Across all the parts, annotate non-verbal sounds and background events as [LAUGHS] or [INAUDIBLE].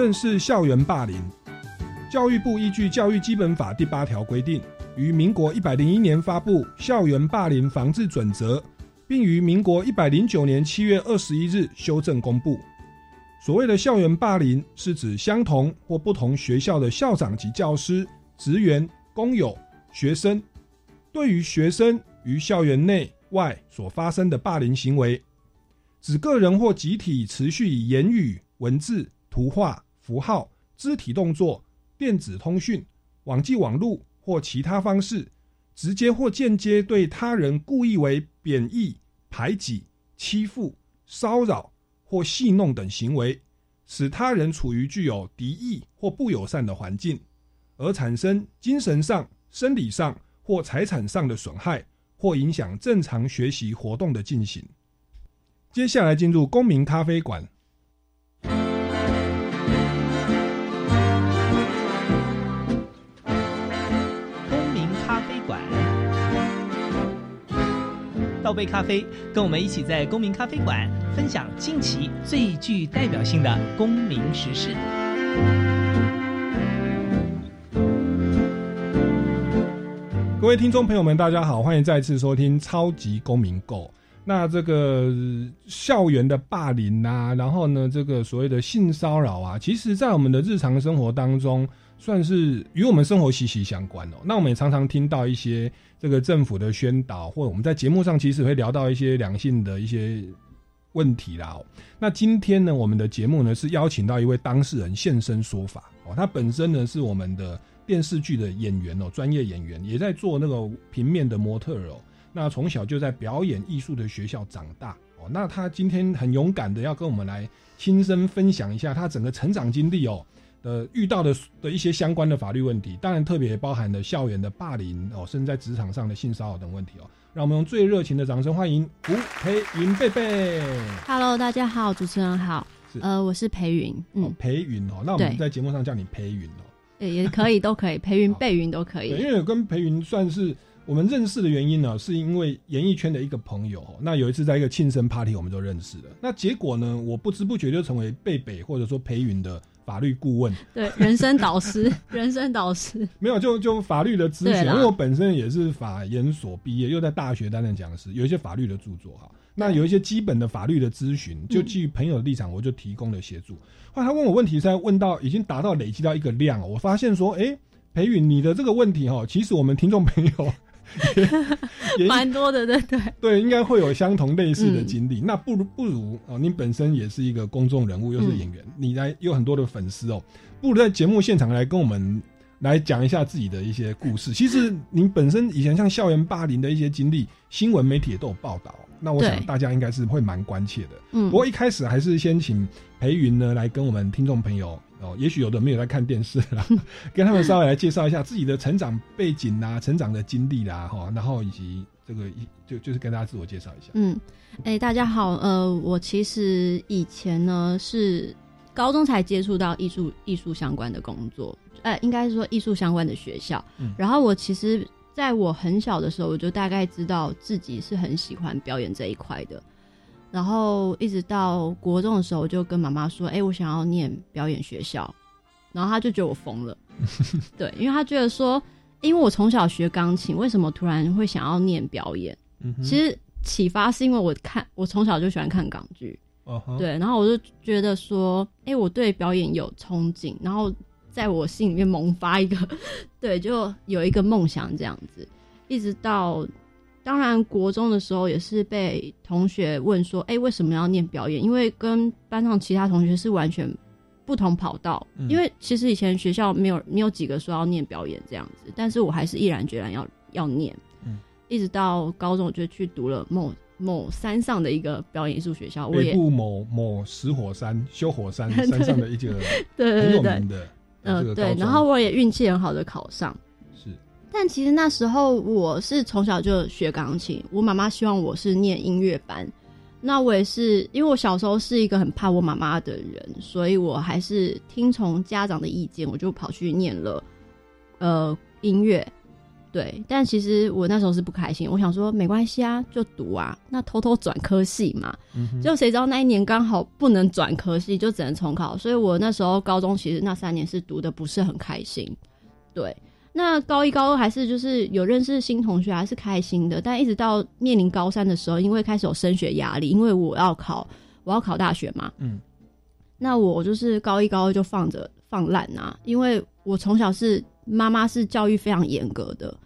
认识校园霸凌。教育部依据《教育基本法》第八条规定，于民国一百零一年发布《校园霸凌防治准则》，并于民国一百零九年七月二十一日修正公布。所谓的校园霸凌，是指相同或不同学校的校长及教师、职员、工友、学生，对于学生于校园内外所发生的霸凌行为，指个人或集体持续以言语、文字。图画、符号、肢体动作、电子通讯、网际网络或其他方式，直接或间接对他人故意为贬义、排挤、欺负、骚扰或戏弄等行为，使他人处于具有敌意或不友善的环境，而产生精神上、生理上或财产上的损害，或影响正常学习活动的进行。接下来进入公民咖啡馆。泡杯咖啡，跟我们一起在公民咖啡馆分享近期最具代表性的公民时事。各位听众朋友们，大家好，欢迎再次收听《超级公民购》。那这个校园的霸凌啊，然后呢，这个所谓的性骚扰啊，其实在我们的日常生活当中，算是与我们生活息息相关哦。那我们也常常听到一些。这个政府的宣导，或者我们在节目上其实会聊到一些两性的一些问题啦。那今天呢，我们的节目呢是邀请到一位当事人现身说法哦。他本身呢是我们的电视剧的演员哦，专业演员，也在做那个平面的模特哦。那从小就在表演艺术的学校长大哦。那他今天很勇敢的要跟我们来亲身分享一下他整个成长经历哦。的遇到的的一些相关的法律问题，当然特别包含了校园的霸凌哦，甚至在职场上的性骚扰等问题哦。让我们用最热情的掌声欢迎吴培云贝贝。Hello，大家好，主持人好。呃，我是培云。嗯，培云哦，那我们在节目上叫你培云哦。也也可以，都可以，[LAUGHS] 培云、贝云都可以。因为跟培云算是我们认识的原因呢，是因为演艺圈的一个朋友。那有一次在一个庆生 party，我们就认识了。那结果呢，我不知不觉就成为贝贝或者说培云的。法律顾问，对人生导师，[LAUGHS] 人生导师没有就就法律的咨询，因为我本身也是法研所毕业，又在大学担任讲师，有一些法律的著作哈。那有一些基本的法律的咨询，就基于朋友的立场，我就提供了协助。后来他问我问题，在问到已经达到累积到一个量，我发现说，哎，裴宇，你的这个问题哈，其实我们听众朋友。[LAUGHS] 蛮多的，对对 [LAUGHS] 对，应该会有相同类似的经历。那不如不如哦，你本身也是一个公众人物，又是演员，你来有很多的粉丝哦，不如在节目现场来跟我们来讲一下自己的一些故事。其实您本身以前像校园霸凌的一些经历，新闻媒体也都有报道。那我想大家应该是会蛮关切的。嗯，不过一开始还是先请裴云呢来跟我们听众朋友。哦，也许有的没有在看电视啦，[LAUGHS] 跟他们稍微来介绍一下自己的成长背景啊、成长的经历啦，哈，然后以及这个一就就是跟大家自我介绍一下。嗯，哎，大家好，呃，我其实以前呢是高中才接触到艺术艺术相关的工作，呃，应该是说艺术相关的学校。嗯，然后我其实在我很小的时候，我就大概知道自己是很喜欢表演这一块的。然后一直到国中的时候，我就跟妈妈说：“哎，我想要念表演学校。”然后她就觉得我疯了，[LAUGHS] 对，因为她觉得说，因为我从小学钢琴，为什么突然会想要念表演？其实启发是因为我看我从小就喜欢看港剧，对，然后我就觉得说，哎，我对表演有憧憬，然后在我心里面萌发一个，[LAUGHS] 对，就有一个梦想这样子，一直到。当然，国中的时候也是被同学问说：“哎，为什么要念表演？”因为跟班上其他同学是完全不同跑道。因为其实以前学校没有没有几个说要念表演这样子，但是我还是毅然决然要要念。嗯，一直到高中，我就去读了某某山上的一个表演艺术学校，北部某某石火山修火山山上的一个 [LAUGHS] 很有名的嗯对，然后我也运气很好的考上。但其实那时候我是从小就学钢琴，我妈妈希望我是念音乐班，那我也是因为我小时候是一个很怕我妈妈的人，所以我还是听从家长的意见，我就跑去念了呃音乐，对。但其实我那时候是不开心，我想说没关系啊，就读啊，那偷偷转科系嘛，就谁知道那一年刚好不能转科系，就只能重考，所以我那时候高中其实那三年是读的不是很开心，对。那高一、高二还是就是有认识新同学，还是开心的。但一直到面临高三的时候，因为开始有升学压力，因为我要考，我要考大学嘛。嗯。那我就是高一、高二就放着放烂啊，因为我从小是妈妈是教育非常严格的。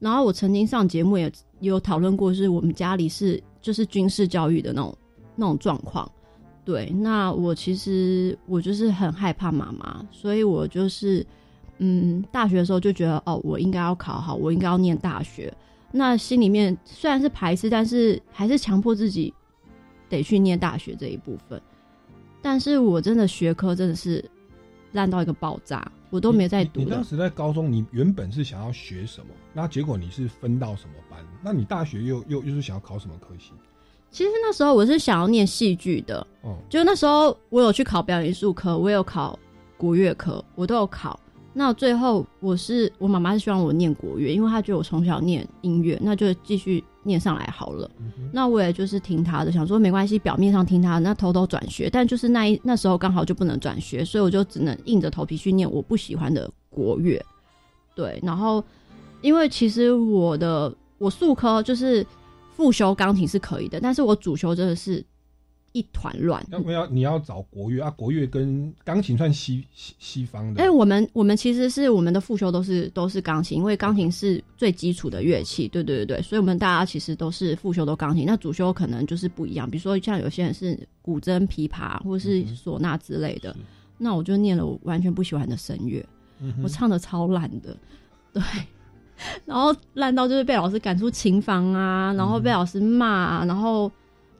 然后我曾经上节目也有讨论过，是我们家里是就是军事教育的那种那种状况。对，那我其实我就是很害怕妈妈，所以我就是。嗯，大学的时候就觉得哦，我应该要考好，我应该要念大学。那心里面虽然是排斥，但是还是强迫自己得去念大学这一部分。但是我真的学科真的是烂到一个爆炸，我都没在读。你当时在高中，你原本是想要学什么？那结果你是分到什么班？那你大学又又又是想要考什么科系？其实那时候我是想要念戏剧的，哦，就那时候我有去考表演艺术科，我有考国乐科，我都有考。那最后，我是我妈妈是希望我念国乐，因为她觉得我从小念音乐，那就继续念上来好了。那我也就是听她的，想说没关系，表面上听她，那偷偷转学。但就是那一那时候刚好就不能转学，所以我就只能硬着头皮去念我不喜欢的国乐。对，然后因为其实我的我数科就是复修钢琴是可以的，但是我主修真的是。一团乱。要不要你要找国乐啊？国乐跟钢琴算西西西方的。哎，我们我们其实是我们的副修都是都是钢琴，因为钢琴是最基础的乐器。对对对对，所以我们大家其实都是副修都钢琴。那主修可能就是不一样，比如说像有些人是古筝、琵琶或者是唢呐之类的。那我就念了我完全不喜欢的声乐，我唱的超烂的，对，然后烂到就是被老师赶出琴房啊，然后被老师骂，啊然后。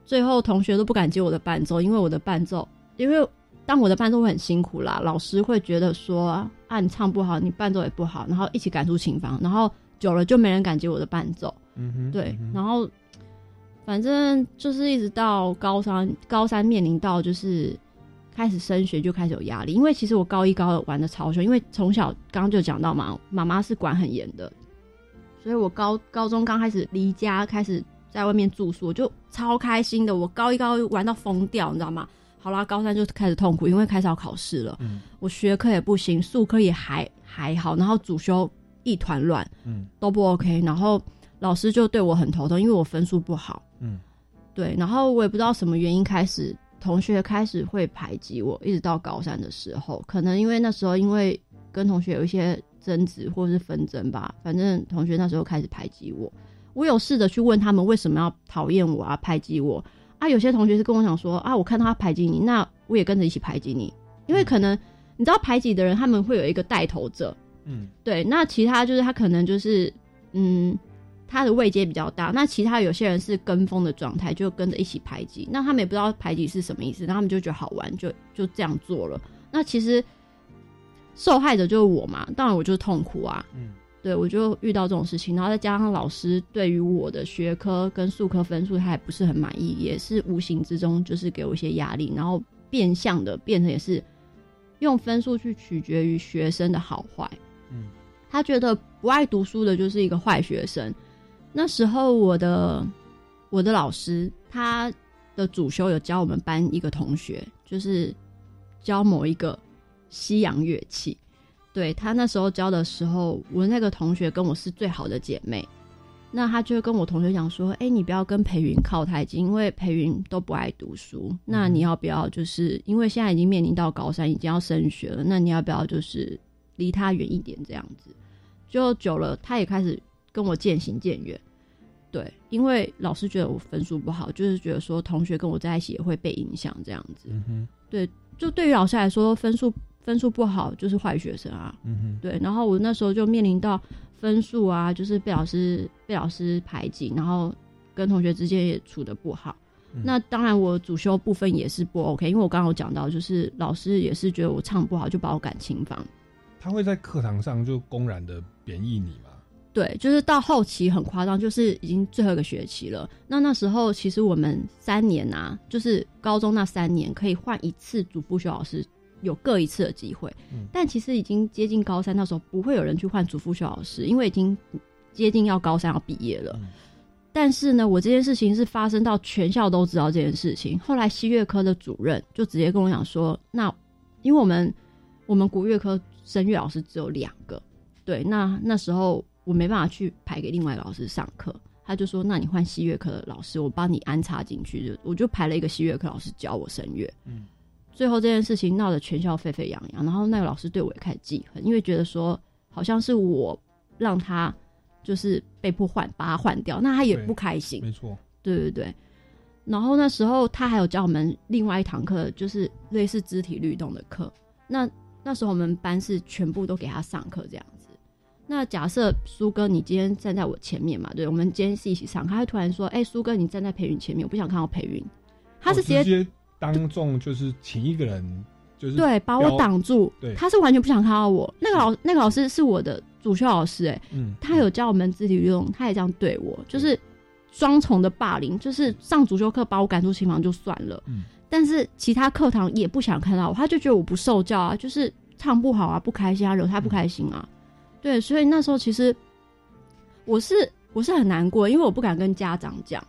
最后同学都不敢接我的伴奏，因为我的伴奏，因为当我的伴奏会很辛苦啦，老师会觉得说啊，你唱不好，你伴奏也不好，然后一起赶出琴房，然后久了就没人敢接我的伴奏。嗯哼，对，然后反正就是一直到高三，高三面临到就是开始升学就开始有压力，因为其实我高一高二玩的超凶，因为从小刚刚就讲到嘛，妈妈是管很严的，所以我高高中刚开始离家开始。在外面住宿，我就超开心的。我高一高玩到疯掉，你知道吗？好啦，高三就开始痛苦，因为开始要考试了。嗯，我学科也不行，数科也还还好，然后主修一团乱，嗯，都不 OK。然后老师就对我很头痛，因为我分数不好。嗯，对。然后我也不知道什么原因，开始同学开始会排挤我，一直到高三的时候，可能因为那时候因为跟同学有一些争执或者是纷争吧，反正同学那时候开始排挤我。我有试着去问他们为什么要讨厌我啊，排挤我啊？有些同学是跟我讲说啊，我看到他排挤你，那我也跟着一起排挤你，因为可能你知道排挤的人他们会有一个带头者，嗯，对。那其他就是他可能就是嗯，他的位阶比较大，那其他有些人是跟风的状态，就跟着一起排挤，那他们也不知道排挤是什么意思，那他们就觉得好玩，就就这样做了。那其实受害者就是我嘛，当然我就是痛苦啊，嗯。对我就遇到这种事情，然后再加上老师对于我的学科跟数科分数他还不是很满意，也是无形之中就是给我一些压力，然后变相的变成也是用分数去取决于学生的好坏。嗯，他觉得不爱读书的就是一个坏学生。那时候我的我的老师他的主修有教我们班一个同学，就是教某一个西洋乐器。对他那时候教的时候，我那个同学跟我是最好的姐妹，那他就跟我同学讲说：“哎、你不要跟培云靠太近，因为培云都不爱读书。那你要不要就是因为现在已经面临到高三，已经要升学了，那你要不要就是离他远一点这样子？就久了，他也开始跟我渐行渐远。对，因为老师觉得我分数不好，就是觉得说同学跟我在一起也会被影响这样子。嗯哼，就对于老师来说，分数分数不好就是坏学生啊。嗯哼，对，然后我那时候就面临到分数啊，就是被老师被老师排挤，然后跟同学之间也处的不好。嗯那当然，我主修部分也是不 OK，因为我刚刚有讲到，就是老师也是觉得我唱不好，就把我赶琴房。他会在课堂上就公然的贬义你吗？对，就是到后期很夸张，就是已经最后一个学期了。那那时候其实我们三年啊，就是高中那三年可以换一次主副修老师，有各一次的机会。嗯但其实已经接近高三，那时候不会有人去换主副修老师，因为已经接近要高三要毕业了。嗯但是呢，我这件事情是发生到全校都知道这件事情。后来西乐科的主任就直接跟我讲说，那因为我们我们国乐科声乐老师只有两个，对，那那时候我没办法去排给另外一个老师上课，他就说，那你换西乐科的老师，我帮你安插进去，就我就排了一个西乐科老师教我声乐。嗯最后这件事情闹得全校沸沸扬扬，然后那个老师对我也开始记恨，因为觉得说好像是我让他就是被迫换把他换掉，那他也不开心。没错，对对对。然后那时候他还有教我们另外一堂课，就是类似肢体律动的课。那那时候我们班是全部都给他上课这样子。那假设苏哥你今天站在我前面嘛，对，我们今天是一起上课，他会突然说：“哎、苏哥你站在培云前面，我不想看到培云。”他是直接当众就是请一个人，就是对把我，挡住，对。他是完全不想看到我。那个老那个老师是我的主修老师、哎，嗯，他有教我们肢体运动，他也这样对我，就是双重的霸凌，就是上主修课把我赶出琴房就算了，嗯。但是其他课堂也不想看到我，他就觉得我不受教啊，就是唱不好啊，不开心啊，惹他不开心啊，对，所以那时候其实我是我是很难过，因为我不敢跟家长讲，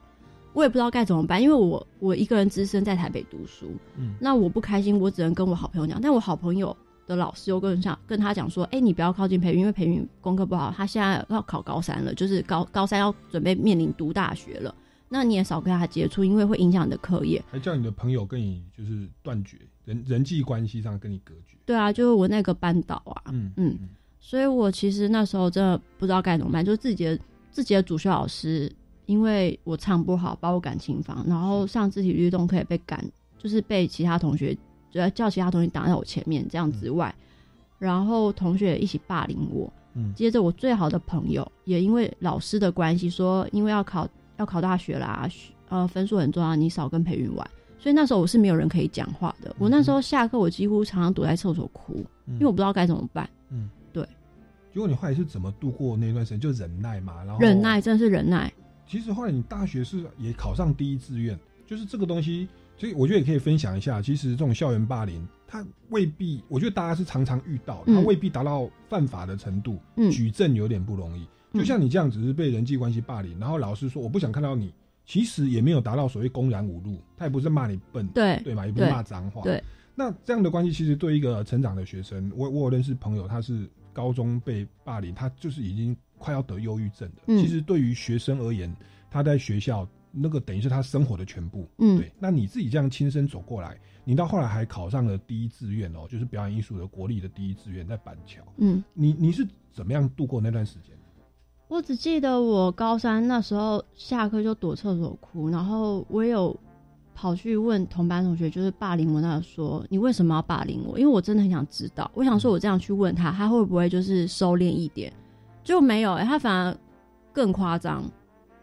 我也不知道该怎么办，因为我我一个人只身在台北读书，嗯那我不开心，我只能跟我好朋友讲，但我好朋友的老师又跟上跟他讲说，哎、你不要靠近培云，因为培云功课不好，他现在要考高三了，就是高高三要准备面临读大学了，那你也少跟他接触，因为会影响你的课业。还叫你的朋友跟你就是断绝人人际关系上跟你隔绝。对啊，就是我那个班导啊，嗯嗯所以我其实那时候真的不知道该怎么办，就是自己的自己的主修老师，因为我唱不好，把我赶琴房，然后上肢体律动课也被赶，就是被其他同学，就叫其他同学挡在我前面这样子外，然后同学也一起霸凌我。嗯接着我最好的朋友也因为老师的关系，说因为要考要考大学啦，呃分数很重要，你少跟培云玩。所以那时候我是没有人可以讲话的。我那时候下课，我几乎常常躲在厕所哭，嗯因为我不知道该怎么办。嗯，对。如果你后来是怎么度过那段时间？就忍耐嘛，然后忍耐，。真的是忍耐。其实后来你大学是也考上第一志愿，就是这个东西，所以我觉得也可以分享一下。其实这种校园霸凌，它未必，我觉得大家是常常遇到的，它嗯未必达到犯法的程度，嗯举证有点不容易。嗯就像你这样只是被人际关系霸凌，然后老师说我不想看到你，其实也没有达到所谓公然侮辱，他也不是骂你笨，对对嘛，也不是骂脏话。对，那这样的关系其实对一个成长的学生，我我有认识朋友，他是高中被霸凌，他就是已经快要得忧郁症的。嗯其实对于学生而言，他在学校那个等于是他生活的全部。嗯对，那你自己这样亲身走过来，你到后来还考上了第一志愿哦，就是表演艺术的国立的第一志愿在板桥。嗯，你你是怎么样度过那段时间？我只记得我高三那时候下课就躲厕所哭，然后我有跑去问同班同学，就是霸凌我那个说你为什么要霸凌我？因为我真的很想知道，我想说我这样去问他，他会不会就是收敛一点？就没有、欸，他反而更夸张，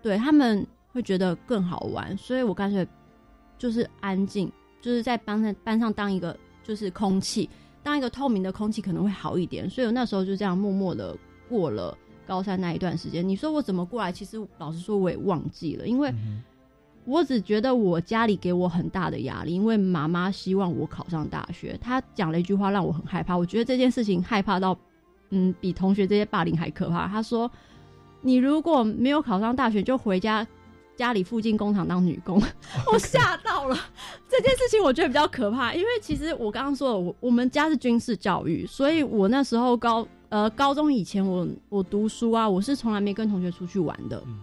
对他们会觉得更好玩，所以我干脆就是安静，就是在班上班上当一个就是空气，当一个透明的空气可能会好一点，所以我那时候就这样默默的过了高三那一段时间，你说我怎么过来？其实老实说，我也忘记了，因为嗯我只觉得我家里给我很大的压力，因为妈妈希望我考上大学。她讲了一句话让我很害怕，我觉得这件事情害怕到，嗯，比同学这些霸凌还可怕。他说：“你如果没有考上大学，就回家家里附近工厂当女工。[LAUGHS] ”我吓到了。这件事情我觉得比较可怕，因为其实我刚刚说了，我我们家是军事教育，所以我那时候高呃高中以前我我读书啊，我是从来没跟同学出去玩的。嗯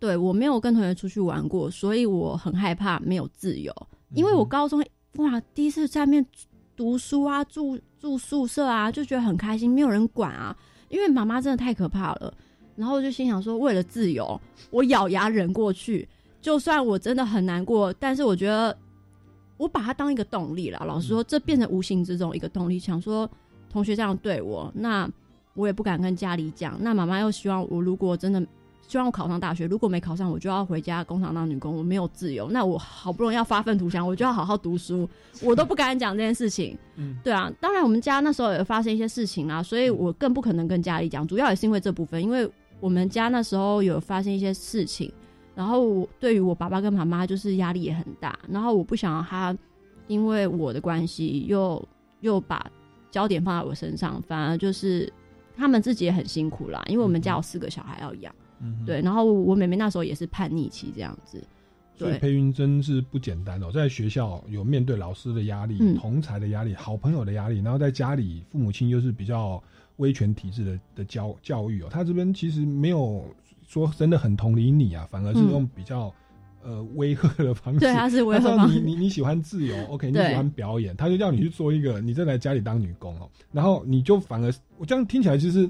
对我没有跟同学出去玩过，所以我很害怕没有自由。因为我高中哇第一次在那边读书啊，住住宿舍啊，就觉得很开心，没有人管啊。因为妈妈真的太可怕了，然后我就心想说，为了自由，我咬牙忍过去。就算我真的很难过，但是我觉得我把它当一个动力了。老实说，这变成无形之中一个动力，想说同学这样对我，那我也不敢跟家里讲。那妈妈又希望我如果真的希望我考上大学，如果没考上，我就要回家工厂当女工，我没有自由。那我好不容易要发愤图强，我就要好好读书，我都不敢讲这件事情。嗯对啊，当然我们家那时候有发生一些事情啊，所以我更不可能跟家里讲，主要也是因为这部分，因为我们家那时候有发生一些事情，然后我对于我爸爸跟妈妈就是压力也很大，然后我不想要他因为我的关系又又把焦点放在我身上，反而就是他们自己也很辛苦啦，因为我们家有四个小孩要养，嗯哼。对，然后我妹妹那时候也是叛逆期这样子，所以培云真是不简单哦，在学校有面对老师的压力、嗯。同才的压力、好朋友的压力，然后在家里父母亲又是比较威权体制的的教教育哦，他这边其实没有说真的很同理你啊，反而是嗯。用比较、呃威吓的方式。对，他是维他知道和方你你你喜欢自由，[LAUGHS] OK，你喜欢表演，他就叫你去做一个，你再来家里当女工哦，然后你就反而我这样听起来，其实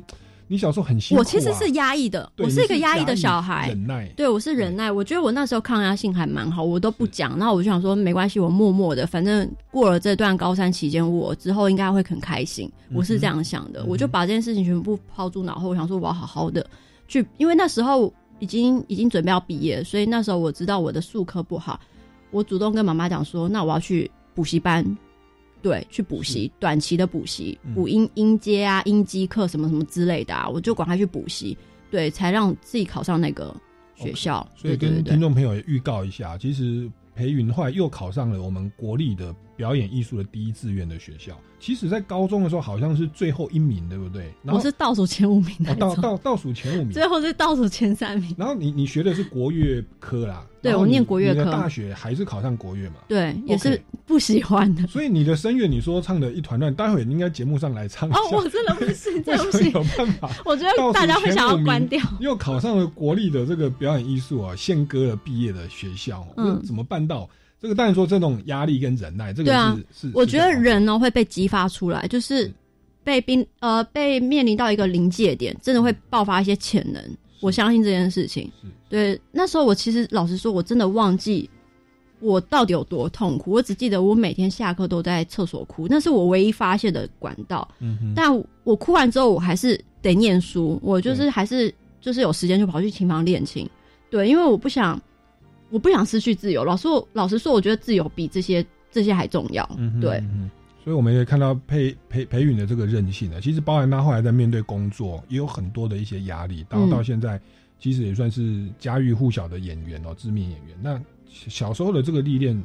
你小时候很辛苦、啊，我其实是压抑的，我是一个压抑的小孩，忍耐，对，我是忍耐。我觉得我那时候抗压性还蛮好，我都不讲。然后我就想说，没关系，我默默的，反正过了这段高三期间，我之后应该会很开心。我是这样想的，嗯我就把这件事情全部抛诸脑后。我想说，我要好好的去，因为那时候已经已经准备要毕业，所以那时候我知道我的数科不好，我主动跟妈妈讲说，那我要去补习班。对，去补习，短期的补习，嗯。补音音阶啊、音基课什么什么之类的啊，我就管他去补习，对，才让自己考上那个学校。所以跟听众朋友也预告一下，其实裴云后来又考上了我们国立的表演艺术的第一志愿的学校。其实，在高中的时候好像是最后一名，对不对？然我后是倒数前五名那哦倒，倒倒数前五名。最后是倒数前三名。然后你你学的是国乐科啦，对我念国乐科大学还是考上国乐嘛？对，也是不喜欢的。所以你的声乐，你说唱的一团乱，待会应该节目上来唱一哦，下。我真的不行，为这不行。有办法？我觉得大家会想要关掉。又考上了国立的这个表演艺术啊，宪歌的毕业的学校，嗯嗯，怎么办到？这个当然说这种压力跟忍耐，这个是是。我觉得人呢会被激发出来，就是是被冰呃被面临到一个临界点，真的会爆发一些潜能。我相信这件事情。对，那时候我其实老实说，我真的忘记我到底有多痛苦。我只记得我每天下课都在厕所哭，那是我唯一发泄的管道。但我哭完之后，我还是得念书，我就是还是就是有时间就跑去琴房练琴。对，因为我不想，我不想失去自由。老师，我老实说，我觉得自由比这些这些还重要。嗯哼对，所以我们也看到裴裴裴允的这个韧性呢，其实包含他后来在面对工作也有很多的一些压力，然后嗯到现在其实也算是家喻户晓的演员哦，知名演员。那小时候的这个历练，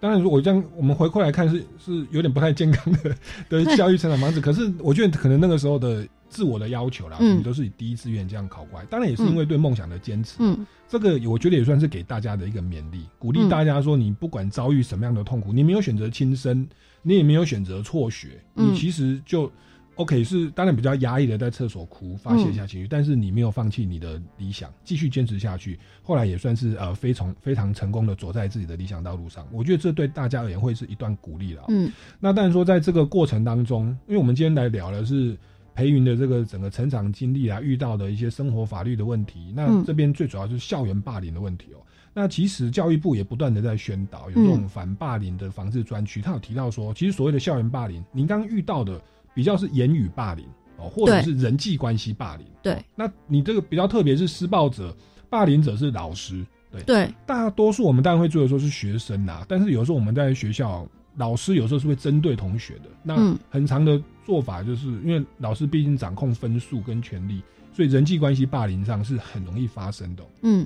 当然如果这样我们回过来看是是有点不太健康的 [LAUGHS] 的教育成长方式，可是我觉得可能那个时候的自我的要求啦，嗯。你都是以第一志愿这样考过来，当然也是因为对梦想的坚持。嗯。这个我觉得也算是给大家的一个勉励，鼓励嗯。大家说，你不管遭遇什么样的痛苦，你没有选择轻生，你也没有选择辍学，嗯。你其实就 OK 是当然比较压抑的在厕所哭发泄一下情绪，但是你没有放弃你的理想，继续坚持下去，后来也算是呃非常非常成功的走在自己的理想道路上。我觉得这对大家而言会是一段鼓励了。嗯。那当然说，在这个过程当中，因为我们今天来聊的是裴云的这个整个成长经历啊，遇到的一些生活法律的问题。那嗯这边最主要就是校园霸凌的问题哦。那其实教育部也不断的在宣导有这种反霸凌的防治专区，他有提到说，其实所谓的校园霸凌，您刚刚遇到的比较是言语霸凌哦，或者是人际关系霸凌。对哦那你这个比较特别是施暴者、霸凌者是老师，对对，大多数我们当然会做的说是学生啦，但是有时候我们在学校老师有时候是会针对同学的。那嗯很长的做法就是因为老师毕竟掌控分数跟权力，所以人际关系霸凌上是很容易发生的哦、嗯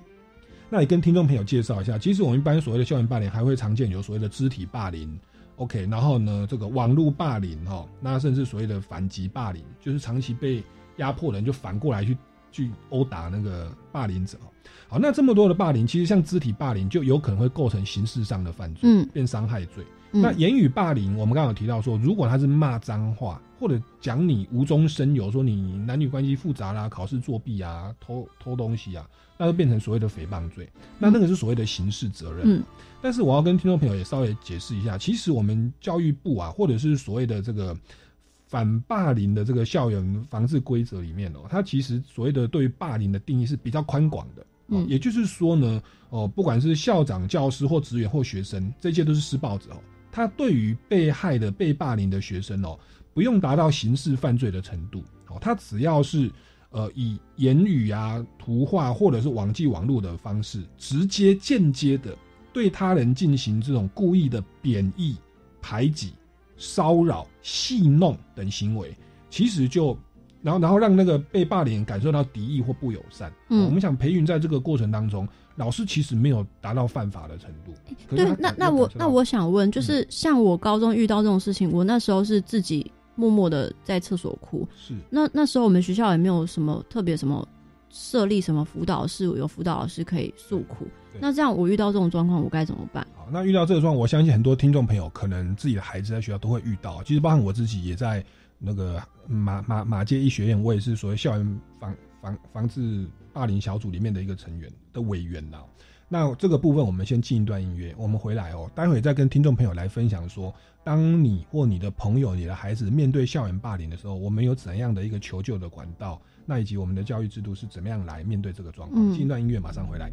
那你跟听众朋友介绍一下，其实我们一般所谓的校园霸凌，还会常见有所谓的肢体霸凌，OK，然后呢，这个网络霸凌哈，那甚至所谓的反击霸凌，就是长期被压迫的人就反过来去去殴打那个霸凌者哦。好，那这么多的霸凌，其实像肢体霸凌就有可能会构成刑事上的犯罪，嗯变伤害罪。嗯那言语霸凌，我们刚刚有提到说，如果他是骂脏话，或者讲你无中生有，说你男女关系复杂啦、考试作弊啊、偷偷东西啊，那就变成所谓的诽谤罪。那那个是所谓的刑事责任。嗯但是我要跟听众朋友也稍微解释一下，其实我们教育部啊，或者是所谓的这个反霸凌的这个校园防治规则里面哦，它其实所谓的对于霸凌的定义是比较宽广的。哦嗯也就是说呢，哦，不管是校长、教师或职员或学生，这些都是施暴者哦。他对于被害的、被霸凌的学生哦，不用达到刑事犯罪的程度哦，他只要是呃以言语啊、图画或者是网际网络的方式，直接、间接的对他人进行这种故意的贬义、排挤、骚扰、戏弄等行为，其实就。然后，然后让那个被霸凌感受到敌意或不友善。嗯我们想培育在这个过程当中，老师其实没有达到犯法的程度。对那那我那我想问，就是像我高中遇到这种事情，我那时候是自己默默的在厕所哭。是那那时候我们学校也没有什么特别什么设立什么辅导室，有辅导老师可以诉苦对。那这样我遇到这种状况，我该怎么办？好，那遇到这个状况，我相信很多听众朋友可能自己的孩子在学校都会遇到。其实包含我自己也在那个马马马街医学院，我也是所谓校园防防防治霸凌小组里面的一个成员的委员啦。那这个部分我们先进一段音乐，我们回来哦，待会再跟听众朋友来分享说，当你或你的朋友、你的孩子面对校园霸凌的时候，我们有怎样的一个求救的管道，那以及我们的教育制度是怎么样来面对这个状况。嗯进一段音乐，马上回来。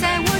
在，我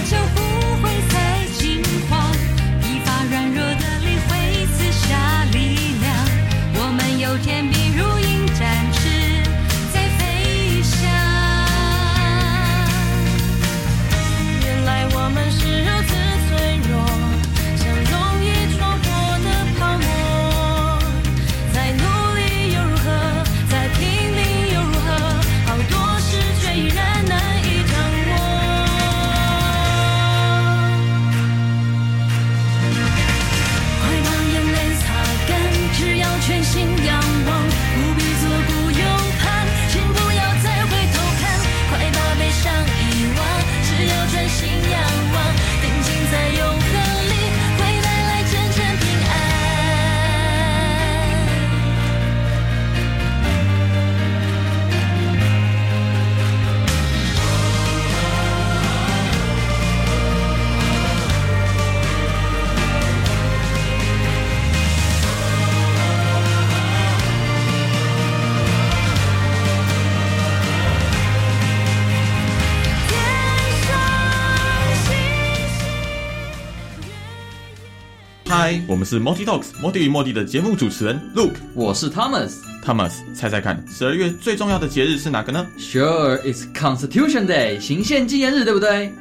们是 Multi Talks 莫蒂与莫蒂的节目主持人 Luke，我是 Thomas。Thomas，猜猜看，十二月最重要的节日是哪个呢 Sure, it's Constitution Day，行宪纪念日，对不对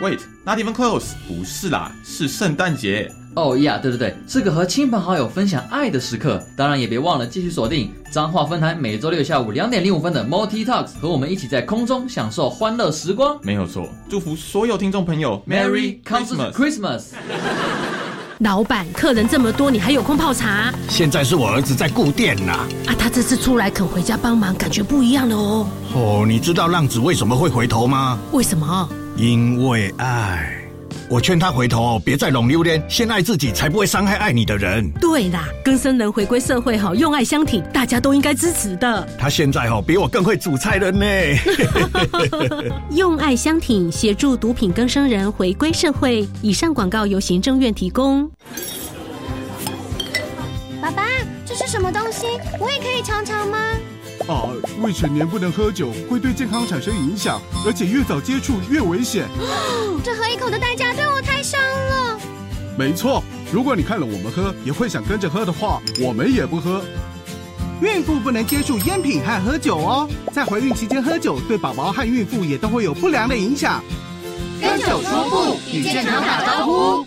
？？Wait，not even close，不是啦，是圣诞节。哦呀，对对对，是个和亲朋好友分享爱的时刻。当然也别忘了继续锁定彰化分台每周六下午两点零五分的 Multi Talks，和我们一起在空中享受欢乐时光。没有错，祝福所有听众朋友 Merry Christmas。老板，客人这么多，你还有空泡茶？现在是我儿子在顾店呐、啊，他这次出来肯回家帮忙，感觉不一样了哦。哦，你知道浪子为什么会回头吗？为什么？因为爱。我劝他回头，别再拢榴莲，先爱自己，才不会伤害爱你的人。对啦，更生人回归社会好，用爱相挺，大家都应该支持的。他现在哦，比我更会煮菜了呢。[LAUGHS] 用爱相挺，协助毒品更生人回归社会。以上广告由行政院提供。爸爸，这是什么东西？我也可以尝尝吗？啊，未成年不能喝酒，会对健康产生影响，而且越早接触越危险。[GASPS] 这喝一口的代价对我太伤了。没错，如果你看了我们喝，也会想跟着喝的话，我们也不喝。孕妇不能接触烟品和喝酒哦，在怀孕期间喝酒对宝宝和孕妇也都会有不良的影响。跟酒说不，与健康打招呼。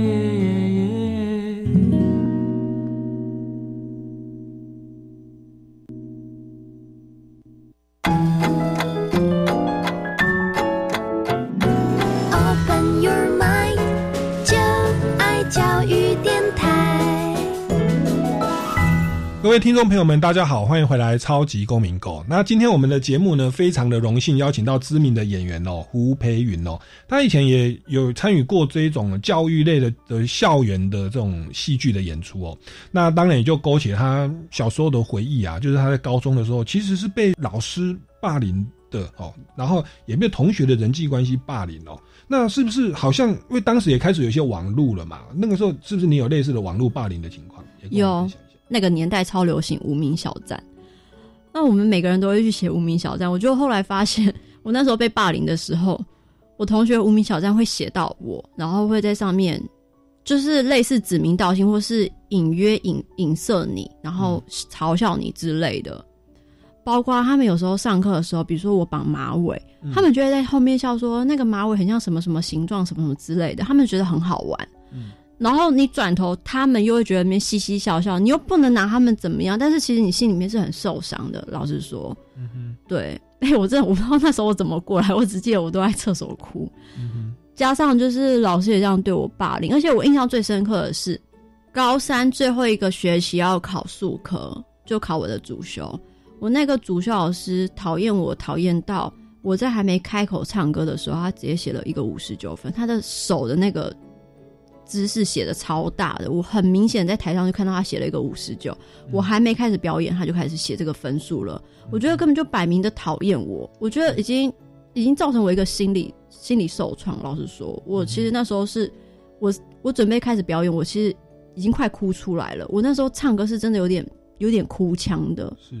各位听众朋友们，大家好，欢迎回来《超级公民狗》。那今天我们的节目呢，非常的荣幸邀请到知名的演员哦，胡培云哦，他以前也有参与过这种教育类的的校园的这种戏剧的演出哦。那当然也就勾起他小时候的回忆啊，就是他在高中的时候其实是被老师霸凌的哦，然后也被同学的人际关系霸凌哦。那是不是好像因为当时也开始有一些网络了嘛？那个时候是不是你有类似的网络霸凌的情况？有那个年代超流行无名小站，那我们每个人都会去写无名小站。我就后来发现，我那时候被霸凌的时候，我同学无名小站会写到我，然后会在上面就是类似指名道姓，或是隐约影影射你，然后嘲笑你之类的。包括他们有时候上课的时候，比如说我绑马尾，他们就会在后面笑说那个马尾很像什么什么形状，什么什么之类的，他们觉得很好玩。然后你转头，他们又会觉得里面嘻嘻笑笑，你又不能拿他们怎么样，但是其实你心里面是很受伤的。老实说，嗯对，[LAUGHS] 哎、我真的我不知道那时候我怎么过来，[LAUGHS] 我只记得我都在厕所哭，加上就是老师也这样对我霸凌，而且我印象最深刻的是高三最后一个学期要考数科，就考我的主修，我那个主修老师讨厌我，讨厌到我在还没开口唱歌的时候，他直接写了一个五十九分，他的手的那个姿势写的超大的，我很明显在台上就看到他写了一个五十九，我还没开始表演，他就开始写这个分数了。我觉得根本就摆明的讨厌我，我觉得已经已经造成我一个心理心理受创。老实说，我其实那时候是我我准备开始表演，我其实已经快哭出来了。我那时候唱歌是真的有点有点哭腔的，是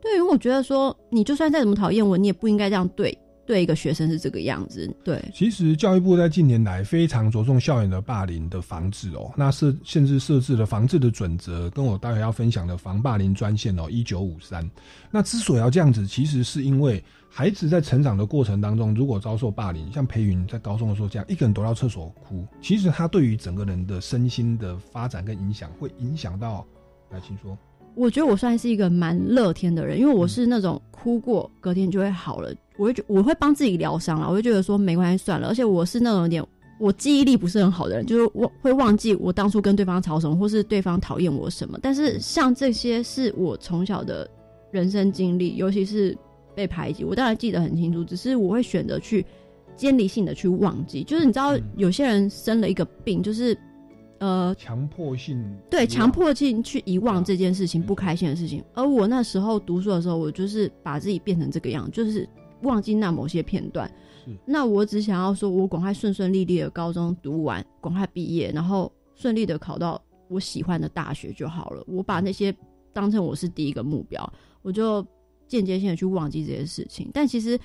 对，因为我觉得说你就算再怎么讨厌我，你也不应该这样对对一个学生是这个样子。对，其实教育部在近年来非常着重校园的霸凌的防治哦，那设甚至设置了防治的准则，跟我待会要分享的防霸凌专线哦，一九五三。那之所以要这样子，其实是因为孩子在成长的过程当中，如果遭受霸凌，像裴云在高中的时候这样，一个人躲到厕所哭，其实他对于整个人的身心的发展跟影响，会影响到，来，请说。我觉得我算是一个蛮乐天的人，因为我是那种哭过隔天就会好了，我会觉我会帮自己疗伤了，我会觉得说没关系算了，而且我是那种有点我记忆力不是很好的人，就是我会忘记我当初跟对方吵什么，或是对方讨厌我什么。但是像这些是我从小的人生经历，尤其是被排挤，我当然记得很清楚，只是我会选择去间离性的去忘记。就是你知道，有些人生了一个病，就是呃强迫性对强迫性去遗忘这件事情不开心的事情。而我那时候读书的时候，我就是把自己变成这个样，就是忘记那某些片段。那我只想要说，我赶快顺顺利利的高中读完，赶快毕业，然后顺利的考到我喜欢的大学就好了。我把那些当成我是第一个目标，我就间接性的去忘记这些事情。但其实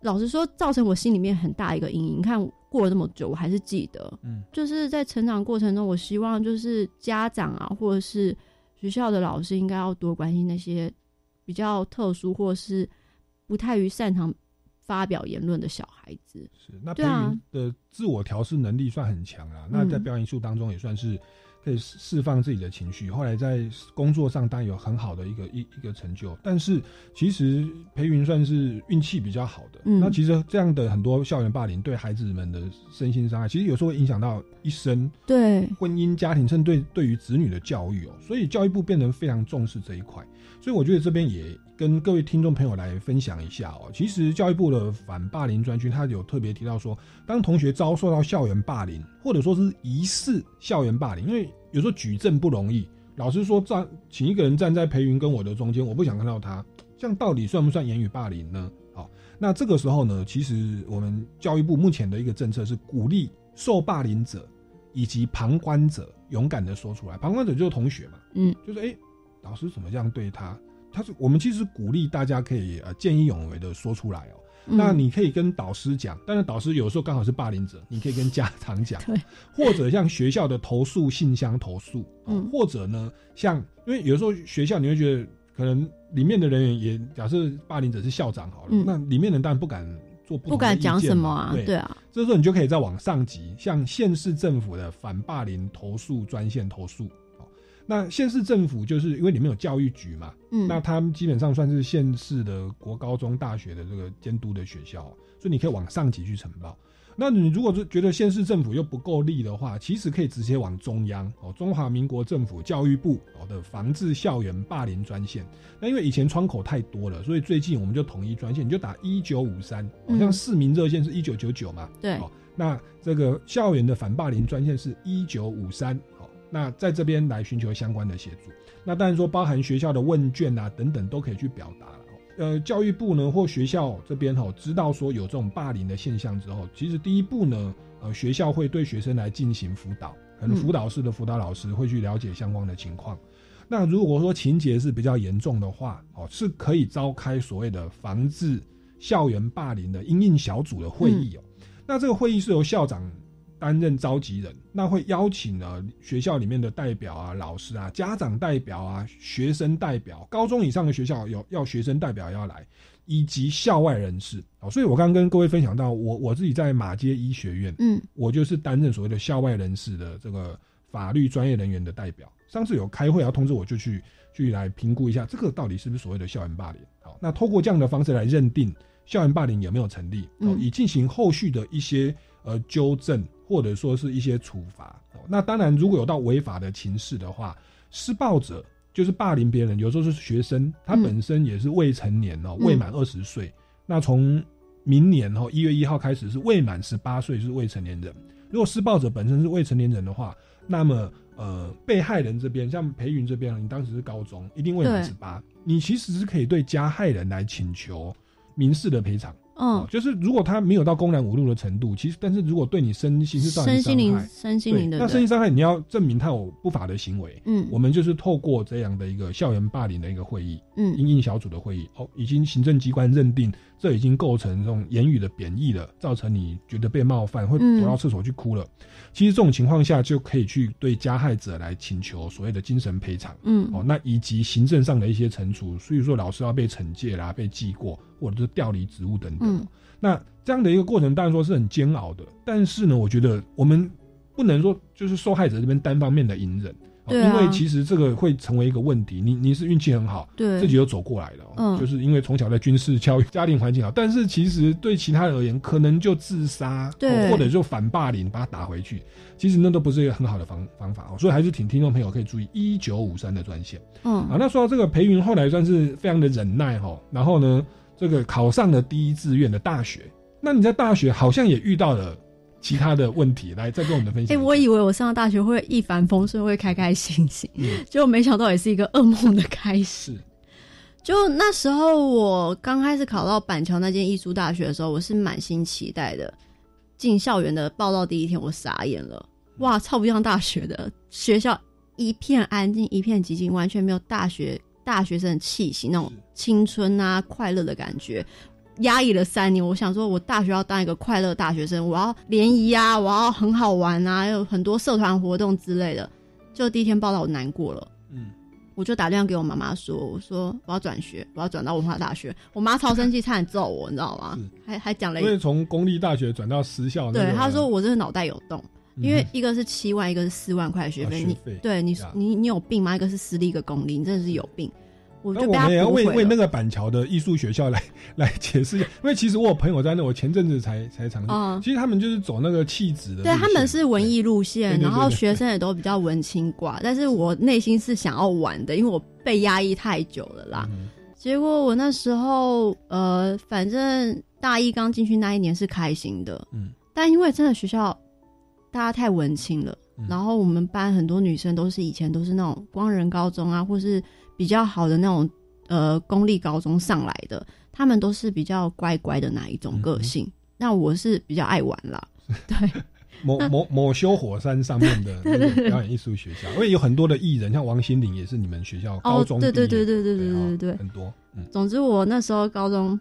老实说，造成我心里面很大一个阴影。你看过了那么久，我还是记得。嗯，就是在成长过程中，我希望就是家长啊，或者是学校的老师，应该要多关心那些比较特殊或是不太于擅长。发表言论的小孩子是那培云的自我调试能力算很强啦。那在表演艺术当中也算是可以释放自己的情绪。后来在工作上当然有很好的一个一一个成就。但是其实培云算是运气比较好的。嗯那其实这样的很多校园霸凌对孩子们的身心伤害，其实有时候会影响到一生。对婚姻家庭，甚至对对于子女的教育哦。所以教育部变得非常重视这一块。所以我觉得这边也。跟各位听众朋友来分享一下哦，其实教育部的反霸凌专区，他有特别提到说，当同学遭受到校园霸凌，或者说是疑似校园霸凌，因为有时候举证不容易，老师说站，请一个人站在裴云跟我的中间，我不想看到他，这样到底算不算言语霸凌呢？好，那这个时候呢，其实我们教育部目前的一个政策是鼓励受霸凌者以及旁观者勇敢的说出来，旁观者就是同学嘛，嗯，就是哎，老师怎么这样对他？他是我们其实鼓励大家可以呃见义勇为的说出来哦。那你可以跟导师讲，但是导师有时候刚好是霸凌者，你可以跟家长讲，或者像学校的投诉信箱投诉，嗯，或者呢，像因为有时候学校你会觉得可能里面的人员也假设霸凌者是校长好了，那里面人当然不敢做不敢讲什么啊，对。啊，这时候你就可以再往上级，像县市政府的反霸凌投诉专线投诉。那县市政府就是因为里面有教育局嘛，嗯，那他们基本上算是县市的国高中大学的这个监督的学校，所以你可以往上级去呈报。那你如果是觉得县市政府又不够力的话，其实可以直接往中央哦，中华民国政府教育部哦的防治校园霸凌专线。那因为以前窗口太多了，所以最近我们就统一专线，你就打一九五三，好像市民热线是一九九九嘛，对，那这个校园的反霸凌专线是一九五三。那在这边来寻求相关的协助，那当然说包含学校的问卷啊等等都可以去表达了。呃，教育部呢或学校这边哈知道说有这种霸凌的现象之后，其实第一步呢，呃，学校会对学生来进行辅导，可能辅导室的辅导老师会去了解相关的情况。那如果说情节是比较严重的话，哦，是可以召开所谓的防治校园霸凌的应应小组的会议哦。那这个会议是由校长。担任召集人，那会邀请了学校里面的代表啊、老师啊、家长代表啊、学生代表，高中以上的学校有要学生代表要来，以及校外人士啊。所以我刚刚跟各位分享到，我我自己在马街医学院，嗯，我就是担任所谓的校外人士的这个法律专业人员的代表。上次有开会要通知我，就去去来评估一下这个到底是不是所谓的校园霸凌。好，那透过这样的方式来认定校园霸凌有没有成立，哦，以进行后续的一些呃纠正。或者说是一些处罚，那当然如果有到违法的情事的话，施暴者就是霸凌别人，有时候是学生，他本身也是未成年哦，未满二十岁。那从明年哦一月一号开始是未满十八岁是未成年人。如果施暴者本身是未成年人的话，那么呃被害人这边像裴云这边，你当时是高中，一定未满十八，你其实是可以对加害人来请求民事的赔偿。嗯，就是如果他没有到公然侮辱的程度，其实，但是如果对你身心是造成伤害，身心灵的，那身心伤害你要证明他有不法的行为。嗯，我们就是透过这样的一个校园霸凌的一个会议，嗯，应应小组的会议，哦，已经行政机关认定这已经构成这种言语的贬义了，造成你觉得被冒犯，会躲到厕所去哭了。其实这种情况下就可以去对加害者来请求所谓的精神赔偿。嗯，哦，那以及行政上的一些惩处，所以说老师要被惩戒啦，被记过，或者是调离职务等等。那这样的一个过程，当然说是很煎熬的。但是呢，我觉得我们不能说就是受害者这边单方面的隐忍，因为其实这个会成为一个问题。你你是运气很好，对，自己又走过来了，嗯，就是因为从小在军事教育，家庭环境好。但是其实对其他人而言，可能就自杀，对，或者就反霸凌，把他打回去。其实那都不是一个很好的方方法哦。所以还是请听众朋友可以注意一九五三的专线。嗯，啊，那说到这个裴云后来算是非常的忍耐哈，然后呢，这个考上了第一志愿的大学。那你在大学好像也遇到了其他的问题？来，再跟我们分哎、享一下。我以为我上了大学会一帆风顺，会开开心心，嗯结果没想到也是一个噩梦的开始。就那时候我刚开始考到板桥那间艺术大学的时候，我是满心期待的。进校园的报道第一天，我傻眼了，哇，超不像大学的学校，一片安静，一片寂静，完全没有大学大学生的气息，那种青春啊、快乐的感觉。压抑了三年，我想说，我大学要当一个快乐大学生，我要联谊啊，我要很好玩啊，有很多社团活动之类的。就第一天报道，我难过了。嗯，我就打电话给我妈妈说：“我说我要转学，我要转到文化大学。”我妈超生气，差点揍我，你知道吗？还还讲了一因为从公立大学转到私校，对，个她说我这个脑袋有洞，嗯因为一个是七万，一个是四万块学费，你对你你你有病吗？一个是私立，一个公立，你真的是有病。我们也要为为那个板桥的艺术学校来来解释一下，[LAUGHS] 因为其实我有朋友在那，我前阵子才才尝试，嗯。其实他们就是走那个气质的对，他们是文艺路线，然后学生也都比较文青挂，但是我内心是想要玩的，因为我被压抑太久了啦。嗯结果我那时候呃，反正大一刚进去那一年是开心的，嗯，但因为真的学校大家太文青了，嗯。然后我们班很多女生都是以前都是那种光仁高中啊，或是比较好的那种呃公立高中上来的，他们都是比较乖乖的那一种个性。那我是比较爱玩啦，[LAUGHS] 对，某某某修火山上面的 [LAUGHS] 那个表演艺术学校，因为有很多的艺人，像王心凌也是你们学校高中对对对对对对对对对，很多，嗯总之我那时候高中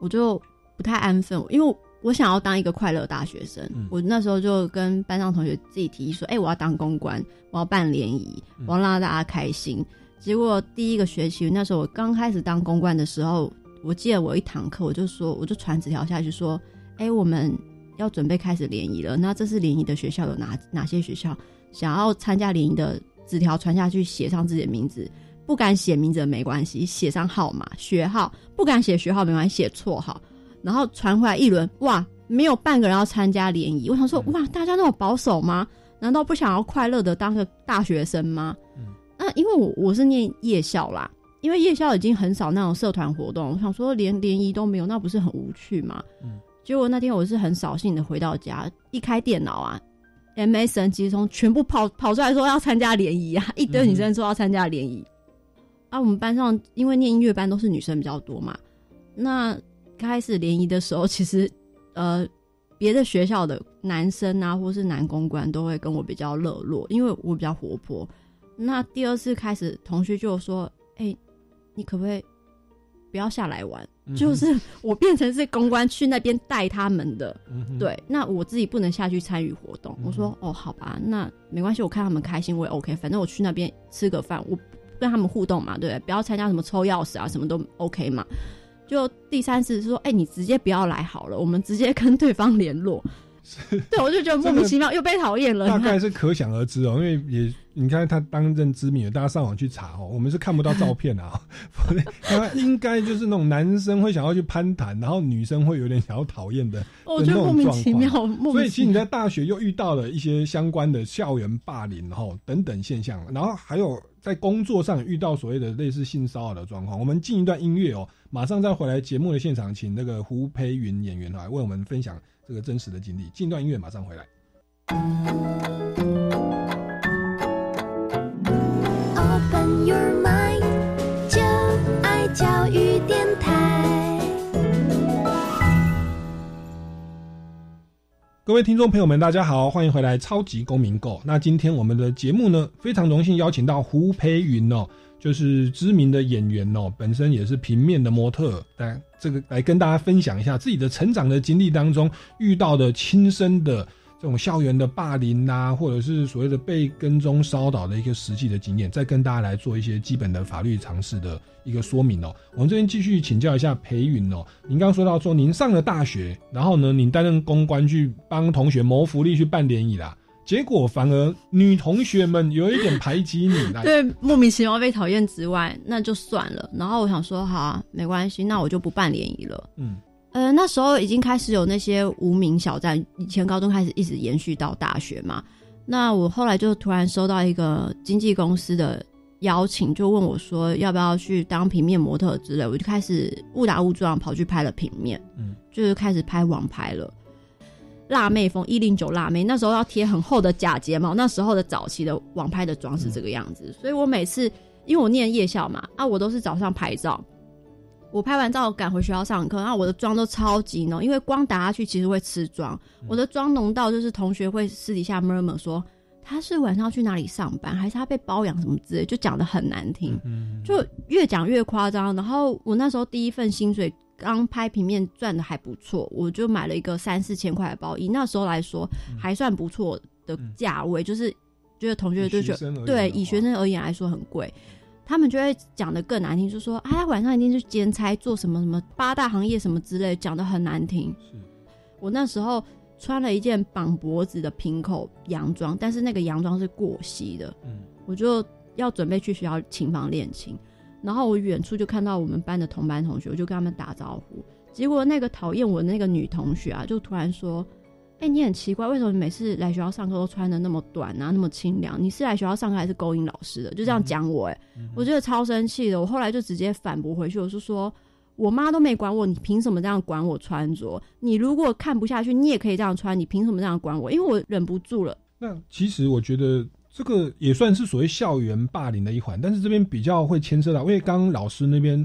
我就不太安分，因为我想要当一个快乐大学生。嗯我那时候就跟班上同学自己提议说：“哎、我要当公关，我要办联谊，嗯我要让大家开心。结果第一个学期，那时候我刚开始当公关的时候，我记得我一堂课，我就说，我就传纸条下去说：“哎、我们要准备开始联谊了。那这次联谊的学校有哪哪些学校想要参加联谊的？纸条传下去，写上自己的名字。不敢写名字没关系，写上号码、学号。不敢写学号没关系，写绰号。然后传回来一轮，哇，没有半个人要参加联谊。我想说，哇，大家那么保守吗？难道不想要快乐的当个大学生吗？那因为我我是念夜校啦，因为夜校已经很少那种社团活动，我想说连联谊都没有，那不是很无趣吗？嗯结果那天我是很扫兴的回到家，一开电脑啊，MSN 即时通全部跑跑出来说要参加联谊啊，一堆女生说要参加联谊。啊，我们班上因为念音乐班都是女生比较多嘛，那开始联谊的时候，其实呃别的学校的男生啊，或是男公关都会跟我比较热络，因为我比较活泼。那第二次开始，同学就说：“哎、你可不可以不要下来玩？”嗯就是我变成是公关去那边带他们的，嗯对，那我自己不能下去参与活动。我说：“哦，好吧，那没关系，我看他们开心我也 OK，反正我去那边吃个饭，我不跟他们互动嘛，对不对？不要参加什么抽钥匙啊，什么都 OK 嘛。”就第三次是说：“哎、你直接不要来好了，我们直接跟对方联络。” [LAUGHS] 对，我就觉得莫名其妙又被讨厌了。大概是可想而知哦，因为也你看他当任知名，大家上网去查哦，我们是看不到照片啊，[LAUGHS] 他应该就是那种男生会想要去攀谈，然后女生会有点想要讨厌的，我觉得莫名其妙，所以其妙。其实你在大学又遇到了一些相关的校园霸凌哈等等现象，然后还有在工作上遇到所谓的类似性骚扰的状况。我们进一段音乐哦，马上再回来节目的现场，请那个胡培云演员来为我们分享这个真实的经历。进一段音乐，马上回来。Open your mind，就爱教育电台。各位听众朋友们，大家好，欢迎回来《超级公民购》。那今天我们的节目呢，非常荣幸邀请到胡培云哦，就是知名的演员哦，本身也是平面的模特，来这个来跟大家分享一下自己的成长的经历当中遇到的亲身的这种校园的霸凌啊，或者是所谓的被跟踪骚扰的一个实际的经验，再跟大家来做一些基本的法律常识的一个说明哦。我们这边继续请教一下裴云哦，您刚刚说到说您上了大学，然后呢，您担任公关去帮同学谋福利去办联谊啦，结果反而女同学们有一点排挤你 [LAUGHS] 来，对，莫名其妙被讨厌之外，那就算了。然后我想说，好啊，没关系，那我就不办联谊了。嗯呃，那时候已经开始有那些无名小站，以前高中开始一直延续到大学嘛。那我后来就突然收到一个经纪公司的邀请，就问我说要不要去当平面模特之类，我就开始误打误撞跑去拍了平面，嗯，就是开始拍网拍了。辣妹风一零九辣妹，那时候要贴很厚的假睫毛，那时候的早期的网拍的妆是这个样子，所以我每次因为我念夜校嘛，啊，我都是早上拍照，我拍完照赶回学校上课，然后我的妆都超级浓，因为光打下去其实会吃妆，我的妆浓到就是同学会私底下 murmur 说。他是晚上要去哪里上班，还是他被包养什么之类，就讲的很难听，就越讲越夸张。然后我那时候第一份薪水刚拍平面赚的还不错，我就买了一个三四千块的包，以那时候来说还算不错的价位，就是觉得同学就觉得对以学生而言来说很贵，他们就会讲的更难听，就说啊他晚上一定是兼差做什么什么八大行业什么之类，讲的很难听。我那时候。穿了一件绑脖子的平口洋装，但是那个洋装是过膝的，嗯，我就要准备去学校琴房练琴，然后我远处就看到我们班的同班同学，我就跟他们打招呼，结果那个讨厌我的那个女同学啊，就突然说：“哎，你很奇怪，为什么你每次来学校上课都穿的那么短啊，那么清凉？你是来学校上课还是勾引老师的？”就这样讲我，哎，我觉得超生气的。我后来就直接反驳回去，我是说。我妈都没管我，你凭什么这样管我穿着？你如果看不下去，你也可以这样穿，你凭什么这样管我？因为我忍不住了。那其实我觉得这个也算是所谓校园霸凌的一环，但是这边比较会牵涉到，因为刚刚老师那边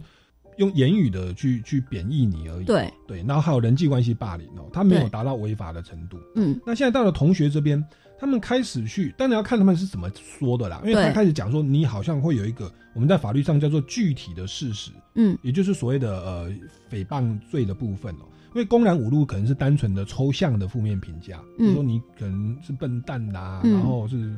用言语的去去贬义你而已。对对，然后还有人际关系霸凌哦，他没有达到违法的程度。嗯，那现在到了同学这边。他们开始去，当然要看他们是怎么说的啦。因为他开始讲说，你好像会有一个我们在法律上叫做具体的事实，嗯，也就是所谓的呃诽谤罪的部分哦。因为公然侮辱可能是单纯的抽象的负面评价，比如说你可能是笨蛋啦，然后是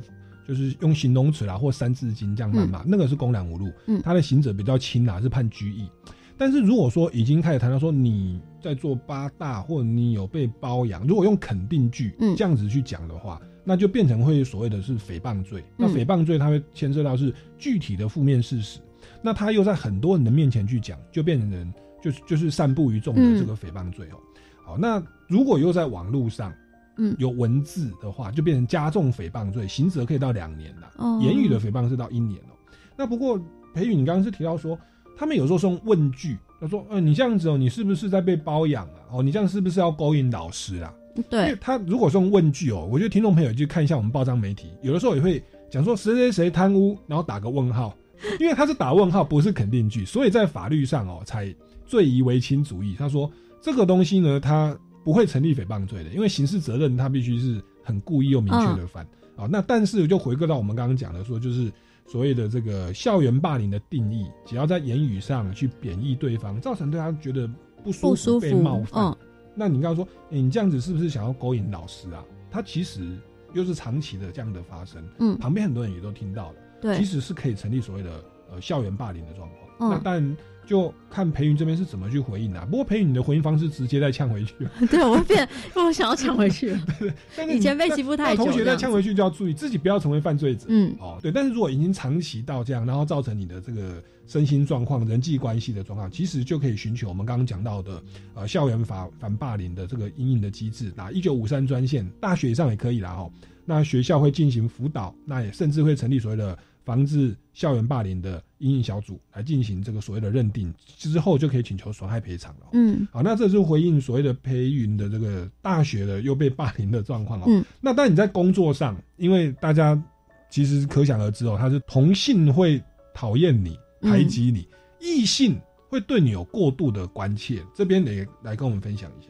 就是用形容词啦或三字经这样谩骂，那个是公然侮辱，嗯，他的刑责比较轻啦，是判拘役。但是如果说已经开始谈到说你在做八大，或者你有被包养，如果用肯定句这样子去讲的话。那就变成会所谓的是诽谤罪。那诽谤罪它会牵涉到是具体的负面事实，那他又在很多人的面前去讲，就变成人就是就是散布于众的这个诽谤罪哦。好，那如果又在网络上，嗯，有文字的话，就变成加重诽谤罪，刑责可以到两年了。哦，言语的诽谤是到一年哦。那不过裴宇，你刚刚是提到说，他们有时候是用问句，他说：“呃，你这样子哦，你是不是在被包养啊？哦，你这样是不是要勾引老师啊？”对，他如果是用问句哦，我觉得听众朋友去看一下我们报章媒体，有的时候也会讲说谁谁谁贪污，然后打个问号，[LAUGHS] 因为他是打问号，不是肯定句，所以在法律上哦，才罪疑为轻主义。他说这个东西呢，他不会成立诽谤罪的，因为刑事责任他必须是很故意又明确的犯啊。那但是就回归到我们刚刚讲的说，就是所谓的这个校园霸凌的定义，只要在言语上去贬义对方，造成对他觉得不舒服、被冒犯。那你刚刚说，你这样子是不是想要勾引老师啊？他其实又是长期的这样的发生，嗯，旁边很多人也都听到了，对，其实是可以成立所谓的呃校园霸凌的状况。那但就看培云这边是怎么去回应啊。不过培云你的回应方式直接再呛回去，[LAUGHS] 对我变，我想要呛回去。[LAUGHS] 对，以前被欺负太久，同学再呛回去就要注意自己不要成为犯罪者。嗯，哦，对。但是如果已经长期到这样，然后造成你的这个。身心状况、人际关系的状况，其实就可以寻求我们刚刚讲到的，呃，校园法反霸凌的这个阴影的机制。那一九五三专线，大学以上也可以啦哈。那学校会进行辅导，那也甚至会成立所谓的防治校园霸凌的阴影小组来进行这个所谓的认定，之后就可以请求损害赔偿了。嗯，好，那这是回应所谓的培云的这个大学的又被霸凌的状况哦。嗯，那但你在工作上，因为大家其实可想而知哦，他是同性会讨厌你。排挤你，异性会对你有过度的关切，这边得来跟我们分享一下。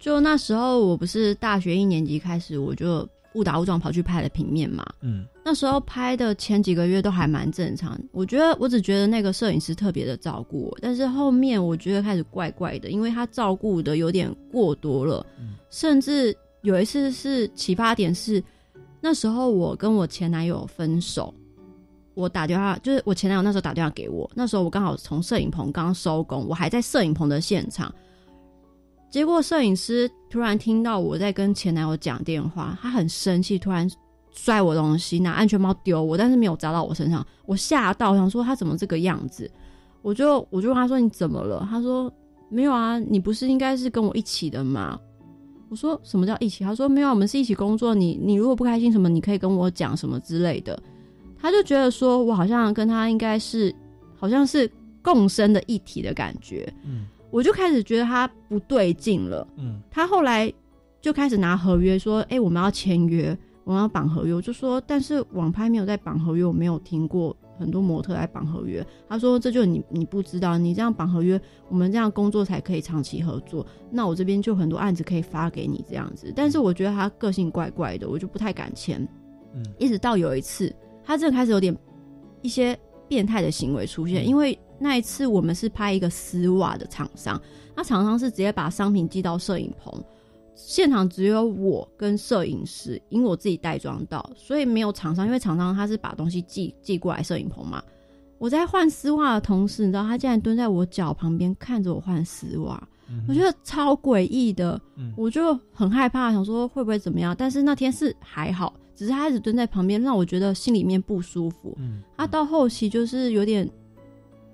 就那时候，我不是大学一年级开始，我就误打误撞跑去拍了平面嘛。嗯，那时候拍的前几个月都还蛮正常，我觉得我只觉得那个摄影师特别的照顾我，但是后面我觉得开始怪怪的，因为他照顾的有点过多了，甚至有一次是启发点是，那时候我跟我前男友分手。我打电话，就是我前男友那时候打电话给我，那时候我刚好从摄影棚刚收工，我还在摄影棚的现场。结果摄影师突然听到我在跟前男友讲电话，他很生气，突然摔我东西，拿安全帽丢我，但是没有砸到我身上。我吓到，想说他怎么这个样子？我就我就问他说你怎么了？他说没有啊，你不是应该是跟我一起的吗？我说什么叫一起？他说没有，我们是一起工作。你你如果不开心什么，你可以跟我讲什么之类的。他就觉得说，我好像跟他应该是，好像是共生的一体的感觉。嗯，我就开始觉得他不对劲了。嗯，他后来就开始拿合约说，哎、我们要签约，我要绑合约。我就说，但是网拍没有在绑合约，我没有听过很多模特在绑合约。他说，这就是你你不知道，你这样绑合约，我们这样工作才可以长期合作。那我这边就很多案子可以发给你这样子。但是我觉得他个性怪怪的，我就不太敢签。嗯，一直到有一次，他真的开始有点一些变态的行为出现，因为那一次我们是拍一个丝袜的厂商，那厂商是直接把商品寄到摄影棚，现场只有我跟摄影师，因为我自己带妆到，所以没有厂商，因为厂商他是把东西寄寄过来摄影棚嘛。我在换丝袜的同时，你知道他竟然蹲在我脚旁边看着我换丝袜，我觉得超诡异的，我就很害怕，想说会不会怎么样。但是那天是还好，只是他一直蹲在旁边，让我觉得心里面不舒服。他到后期就是有点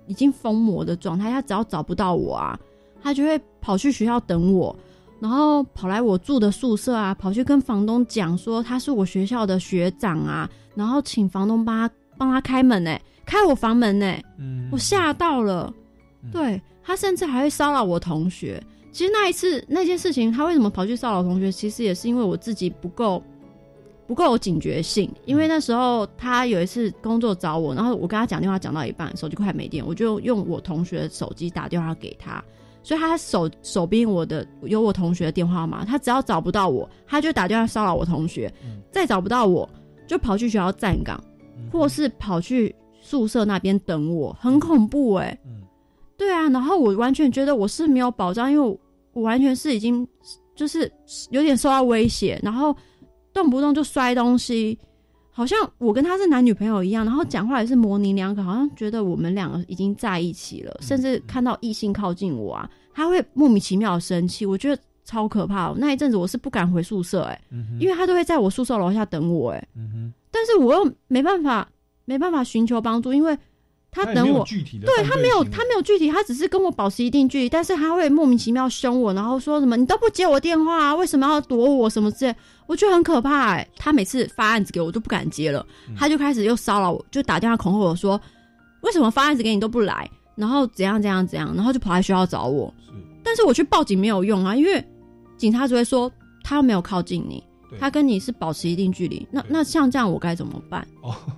已经疯魔的状态，他只要找不到我啊，他就会跑去学校等我，然后跑来我住的宿舍啊，跑去跟房东讲说他是我学校的学长啊，然后请房东帮他帮他开门呢、开我房门呢、嗯我吓到了。对他甚至还会骚扰我同学。其实那一次那件事情，他为什么跑去骚扰同学？其实也是因为我自己不够不够有警觉性。因为那时候他有一次工作找我，然后我跟他讲电话讲到一半，手机快没电，我就用我同学的手机打电话给他。所以他手手边我的有我同学的电话号码，他只要找不到我，他就打电话骚扰我同学，再找不到我就跑去学校站岗，或是跑去宿舍那边等我，很恐怖哎、对啊，然后我完全觉得我是没有保障，因为我我完全是已经就是有点受到威胁，然后动不动就摔东西，好像我跟他是男女朋友一样，然后讲话也是模棱两可，好像觉得我们两个已经在一起了，甚至看到异性靠近我啊，他会莫名其妙的生气，我觉得超可怕、那一阵子我是不敢回宿舍、哎、因为他都会在我宿舍楼下等我、哎、但是我又没办法没办法寻求帮助，因为他等我，具体的对他没有他没有具体，他只是跟我保持一定距离，但是他会莫名其妙凶我，然后说什么你都不接我电话啊，为什么要躲我什么之类，我觉得很可怕哎、他每次发案子给我，我都不敢接了，他就开始又骚扰我，就打电话恐吓我说，为什么发案子给你都不来，然后怎样怎样怎样，然后就跑来学校找我。但是我去报警没有用啊，因为警察只会说他又没有靠近你，他跟你是保持一定距离。那那像这样我该怎么办？哦，是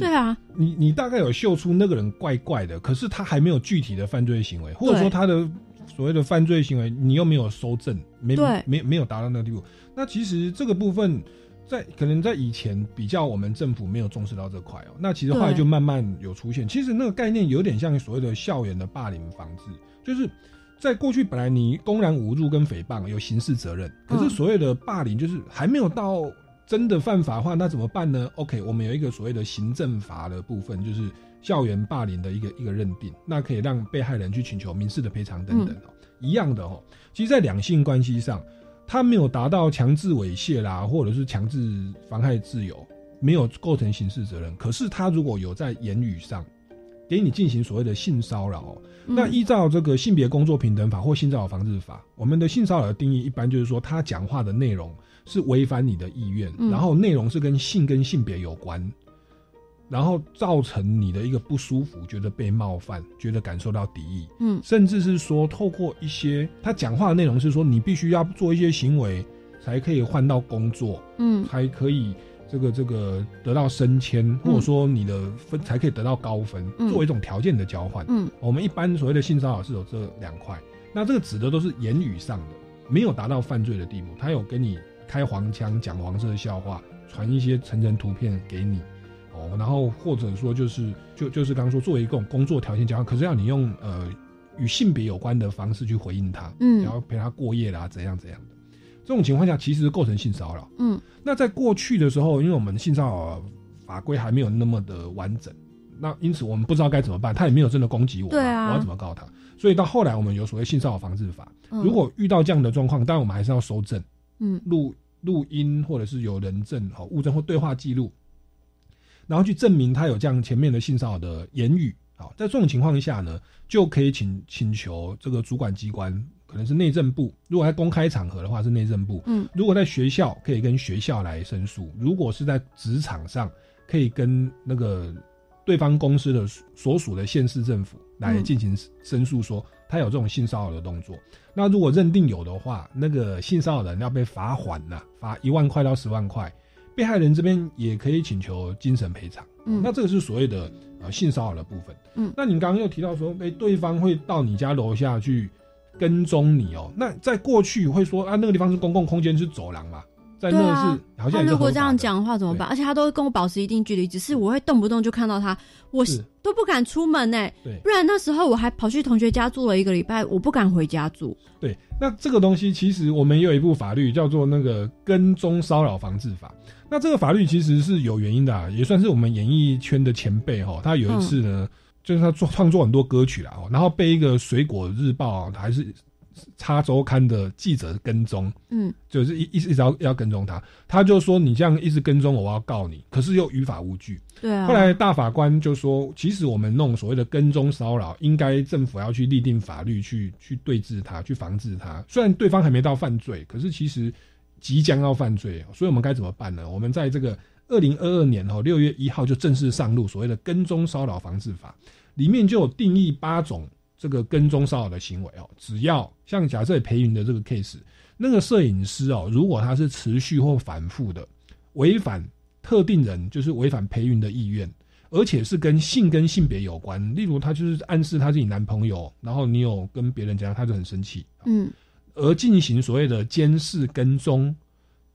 对啊，你你大概有嗅出那个人怪怪的，可是他还没有具体的犯罪行为，或者说他的所谓的犯罪行为，你又没有收证，没对没没有达到那个地步。那其实这个部分在可能在以前比较，我们政府没有重视到这块哦。那其实后来就慢慢有出现。其实那个概念有点像所谓的校园的霸凌防治，就是在过去本来你公然侮辱跟诽谤有刑事责任，可是嗯所谓的霸凌就是还没有到真的犯法的话，那怎么办呢？OK，我们有一个所谓的行政法的部分，就是校园霸凌的一个一个认定，那可以让被害人去请求民事的赔偿等等哦。一样的哦，其实，在两性关系上，他没有达到强制猥亵啦，或者是强制妨害自由，没有构成刑事责任。可是他如果有在言语上给你进行所谓的性骚扰哦，嗯。那依照这个性别工作平等法或性骚扰防治法，我们的性骚扰的定义一般就是说，他讲话的内容是违反你的意愿，嗯。然后内容是跟性跟性别有关，然后造成你的一个不舒服，觉得被冒犯，觉得感受到敌意，嗯。甚至是说透过一些他讲话的内容是说，你必须要做一些行为才可以换到工作，嗯。才可以这个这个得到升迁，或者说你的分才可以得到高分，嗯。作为一种条件的交换。嗯。我们一般所谓的性骚扰是有这两块，那这个指的都是言语上的，没有达到犯罪的地步，他有跟你开黄腔、讲黄色笑话、传一些成人图片给你。哦，然后或者说就是就就是刚刚说作为一种工作条件交换，可是要你用呃与性别有关的方式去回应他，嗯。然后陪他过夜啦，怎样怎样的，这种情况下其实构成性骚扰。嗯那在过去的时候，因为我们性骚扰法规还没有那么的完整，那因此我们不知道该怎么办，他也没有真的攻击我嘛，对啊我要怎么告他？所以到后来我们有所谓性骚扰防治法，嗯如果遇到这样的状况，当然我们还是要收证，嗯录录音或者是有人证、好物证或对话记录，然后去证明他有这样前面的性骚扰的言语。好，在这种情况下呢，就可以请请求这个主管机关，可能是内政部；如果在公开场合的话是内政部，嗯如果在学校可以跟学校来申诉；如果是在职场上，可以跟那个对方公司的所属的县市政府来嗯进行申诉说，他有这种性骚扰的动作。那如果认定有的话，那个性骚扰人要被罚款呐、罚一万块到十万块。被害人这边也可以请求精神赔偿。嗯那这个是所谓的呃性骚扰的部分。嗯那你刚刚又提到说，哎、对方会到你家楼下去跟踪你哦。那在过去会说啊，那个地方是公共空间，是走廊嘛，在那是、好像如果这样讲的话怎么办？而且他都会跟我保持一定距离，只是我会动不动就看到他，我是都不敢出门呢、对不然那时候我还跑去同学家住了一个礼拜，我不敢回家住。对，那这个东西其实我们也有一部法律叫做那个跟踪骚扰防治法。那这个法律其实是有原因的、啊，也算是我们演艺圈的前辈哈。他有一次呢，就是他做创作很多歌曲啦，哦然后被一个水果日报还是插周刊的记者跟踪，嗯，就是一一直要要跟踪他，他就说你这样一直跟踪我，我要告你，可是又于法无据。对啊。后来大法官就说，其实我们弄所谓的跟踪骚扰，应该政府要去立定法律去去对治它，去防治它。虽然对方还没到犯罪，可是其实即将要犯罪，所以我们该怎么办呢？我们在这个二零二二年哦六月一号就正式上路所谓的跟踪骚扰防治法，里面就有定义八种这个跟踪骚扰的行为哦。只要像假设裴云的这个 case，那个摄影师哦，如果他是持续或反复的违反特定人，就是违反裴云的意愿，而且是跟性跟性别有关，例如他就是暗示他是你男朋友，然后你有跟别人讲，他就很生气，嗯而进行所谓的监视、跟踪、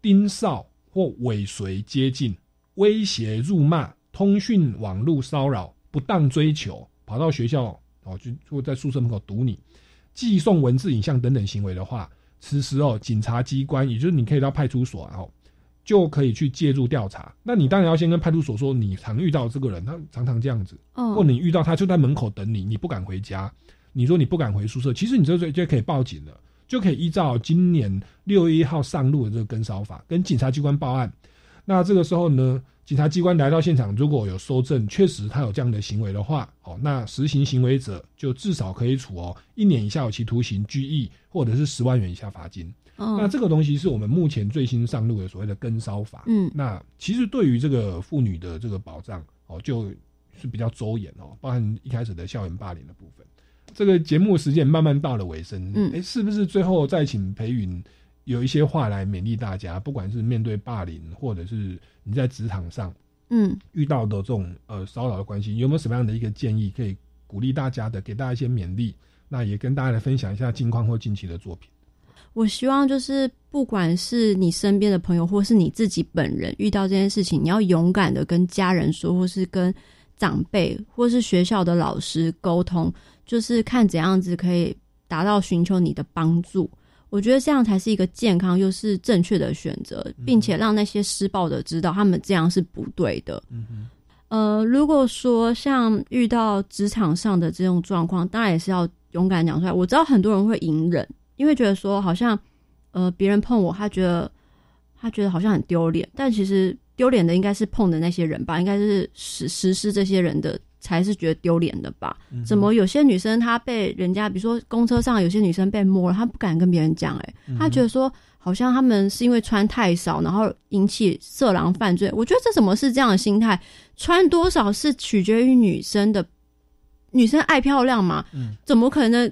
盯梢或尾随接近、威胁、辱骂、通讯网络骚扰、不当追求，跑到学校哦，就或在宿舍门口堵你，寄送文字、影像等等行为的话，此时哦，警察机关也就是你可以到派出所，然后就可以去介入调查。那你当然要先跟派出所说，你常遇到这个人，他常常这样子，嗯或你遇到他就在门口等你，你不敢回家，你说你不敢回宿舍，其实你这就就可以报警了，就可以依照今年六月一号上路的这个跟骚法，跟警察机关报案。那这个时候呢，警察机关来到现场，如果有收证，确实他有这样的行为的话，哦，那实行行为者就至少可以处哦一年以下有期徒刑、拘役，或者是十万元以下罚金。哦那这个东西是我们目前最新上路的所谓的跟骚法。嗯那其实对于这个妇女的这个保障哦，就是比较周延哦，包含一开始的校园霸凌的部分。这个节目时间慢慢到了尾声，嗯哎、是不是最后再请裴云有一些话来勉励大家？不管是面对霸凌，或者是你在职场上嗯，遇到的这种呃骚扰的关系，有没有什么样的一个建议可以鼓励大家的，给大家一些勉励？那也跟大家来分享一下近况或近期的作品。我希望就是不管是你身边的朋友，或是你自己本人遇到这件事情，你要勇敢的跟家人说，或是跟长辈，或是学校的老师沟通，就是看怎样子可以达到寻求你的帮助。我觉得这样才是一个健康又是正确的选择，并且让那些施暴的知道他们这样是不对的。嗯哼，呃，如果说像遇到职场上的这种状况，当然也是要勇敢讲出来。我知道很多人会隐忍，因为觉得说好像呃别人碰我，他觉得他觉得好像很丢脸，但其实丢脸的应该是碰的那些人吧，应该是实实施这些人的才是觉得丢脸的吧？嗯怎么有些女生她被人家，比如说公车上有些女生被摸了，她不敢跟别人讲、欸，嗯她觉得说好像他们是因为穿太少，然后引起色狼犯罪。我觉得这怎么是这样的心态？穿多少是取决于女生的，女生爱漂亮嘛，嗯，怎么可能？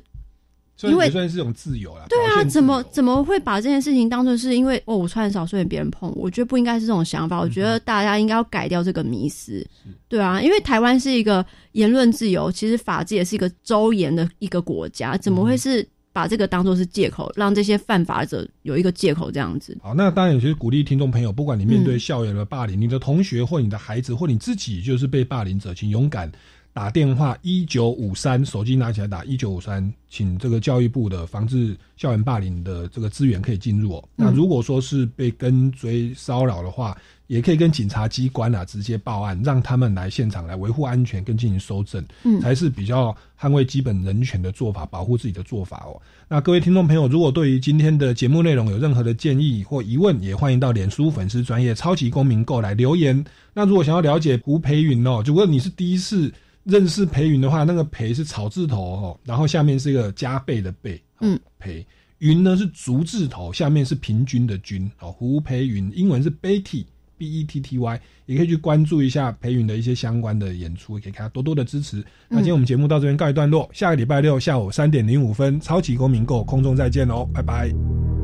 所以因为也算是一种自由啦。对啊，怎么怎么会把这件事情当做是因为哦我穿少所以别人碰我？我觉得不应该是这种想法。我觉得大家应该要改掉这个迷思。对啊，因为台湾是一个言论自由，其实法治也是一个周延的一个国家，怎么会是把这个当做是借口，让这些犯法者有一个借口这样子？好，那当然也是鼓励听众朋友，不管你面对嗯校园的霸凌，你的同学或你的孩子或你自己就是被霸凌者，请勇敢打电话一九五三，手机拿起来打一九五三，请这个教育部的防治校园霸凌的这个资源可以进入哦。嗯那如果说是被跟追骚扰的话，也可以跟警察机关啊直接报案，让他们来现场来维护安全跟进行搜证，嗯才是比较捍卫基本人权的做法，保护自己的做法哦。那各位听众朋友，如果对于今天的节目内容有任何的建议或疑问，也欢迎到脸书粉丝专业超级公民购来留言。那如果想要了解胡培云哦，如果你是第一次认识培云的话，那个培是草字头哦，然后下面是一个加倍的倍，嗯，培云呢是竹字头，下面是平均的均哦。胡培云英文是 Betty B E T T Y，也可以去关注一下裴云的一些相关的演出，也可以给他多多的支持。那今天我们节目到这边告一段落，下个礼拜六下午三点零五分，超级公民购空中再见喽，拜拜。